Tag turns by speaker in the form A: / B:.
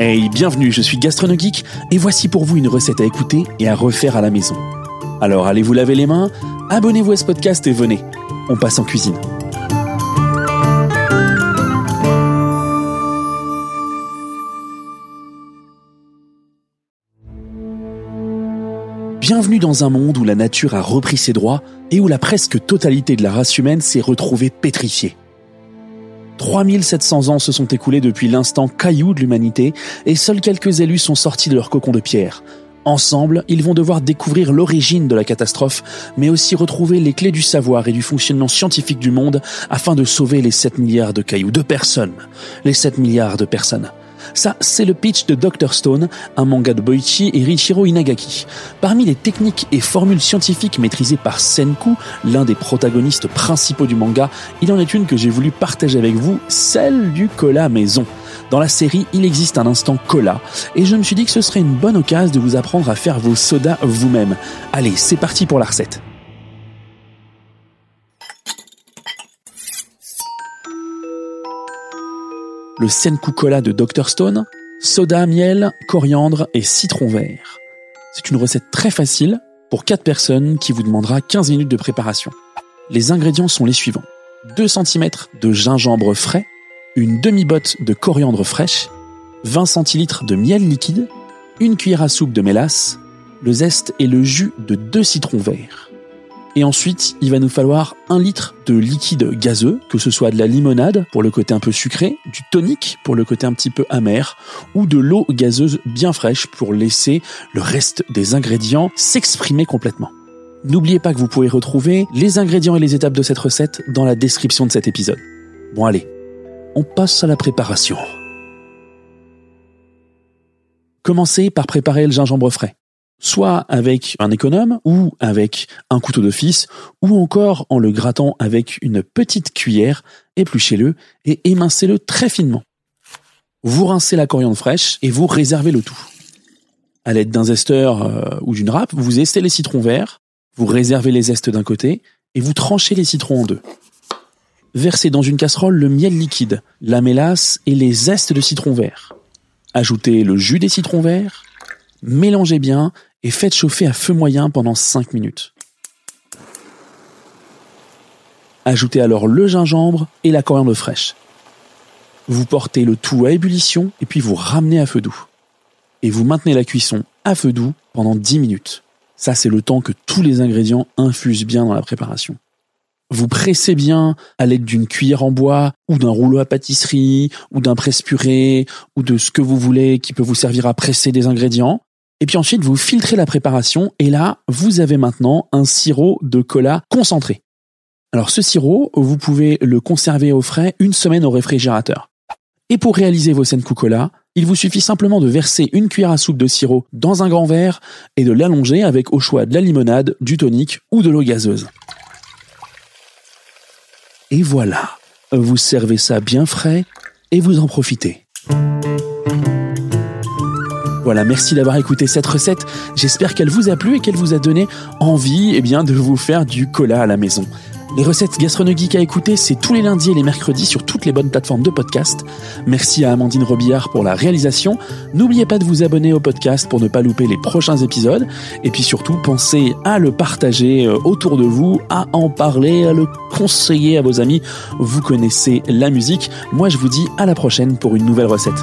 A: Hey, bienvenue, je suis Gastronogeek et voici pour vous une recette à écouter et à refaire à la maison. Alors allez vous laver les mains, abonnez-vous à ce podcast et venez, on passe en cuisine. Bienvenue dans un monde où la nature a repris ses droits et où la presque totalité de la race humaine s'est retrouvée pétrifiée. 3700 ans se sont écoulés depuis l'instant caillou de l'humanité et seuls quelques élus sont sortis de leur cocon de pierre. Ensemble, ils vont devoir découvrir l'origine de la catastrophe, mais aussi retrouver les clés du savoir et du fonctionnement scientifique du monde afin de sauver les 7 milliards de cailloux, de personnes. Les 7 milliards de personnes. Ça, c'est le pitch de Dr Stone, un manga de Boichi et Richiro Inagaki. Parmi les techniques et formules scientifiques maîtrisées par Senku, l'un des protagonistes principaux du manga, il en est une que j'ai voulu partager avec vous, celle du cola maison. Dans la série, il existe un instant cola, et je me suis dit que ce serait une bonne occasion de vous apprendre à faire vos sodas vous-même. Allez, c'est parti pour la recette. Le Senku Cola de Dr Stone, soda, miel, coriandre et citron vert. C'est une recette très facile pour 4 personnes qui vous demandera 15 minutes de préparation. Les ingrédients sont les suivants. 2 cm de gingembre frais, une demi-botte de coriandre fraîche, 20 centilitres de miel liquide, une cuillère à soupe de mélasse, le zeste et le jus de 2 citrons verts. Et ensuite, il va nous falloir un litre de liquide gazeux, que ce soit de la limonade pour le côté un peu sucré, du tonique pour le côté un petit peu amer, ou de l'eau gazeuse bien fraîche pour laisser le reste des ingrédients s'exprimer complètement. N'oubliez pas que vous pouvez retrouver les ingrédients et les étapes de cette recette dans la description de cet épisode. Bon allez, on passe à la préparation. Commencez par préparer le gingembre frais soit avec un économe ou avec un couteau d'office ou encore en le grattant avec une petite cuillère, épluchez-le et émincez-le très finement. Vous rincez la coriandre fraîche et vous réservez le tout. À l'aide d'un zesteur euh, ou d'une râpe, vous estez les citrons verts, vous réservez les zestes d'un côté et vous tranchez les citrons en deux. Versez dans une casserole le miel liquide, la mélasse et les zestes de citron vert. Ajoutez le jus des citrons verts, mélangez bien et faites chauffer à feu moyen pendant 5 minutes. Ajoutez alors le gingembre et la coriandre fraîche. Vous portez le tout à ébullition et puis vous ramenez à feu doux. Et vous maintenez la cuisson à feu doux pendant 10 minutes. Ça, c'est le temps que tous les ingrédients infusent bien dans la préparation. Vous pressez bien à l'aide d'une cuillère en bois ou d'un rouleau à pâtisserie ou d'un presse-purée ou de ce que vous voulez qui peut vous servir à presser des ingrédients. Et puis ensuite, vous filtrez la préparation et là, vous avez maintenant un sirop de cola concentré. Alors ce sirop, vous pouvez le conserver au frais une semaine au réfrigérateur. Et pour réaliser vos Senku Cola, il vous suffit simplement de verser une cuillère à soupe de sirop dans un grand verre et de l'allonger avec au choix de la limonade, du tonique ou de l'eau gazeuse. Et voilà, vous servez ça bien frais et vous en profitez. Voilà, merci d'avoir écouté cette recette. J'espère qu'elle vous a plu et qu'elle vous a donné envie eh bien, de vous faire du cola à la maison. Les recettes gastronomiques à écouter, c'est tous les lundis et les mercredis sur toutes les bonnes plateformes de podcast. Merci à Amandine Robillard pour la réalisation. N'oubliez pas de vous abonner au podcast pour ne pas louper les prochains épisodes. Et puis surtout, pensez à le partager euh, autour de vous, à en parler, à le conseiller à vos amis. Vous connaissez la musique. Moi, je vous dis à la prochaine pour une nouvelle recette.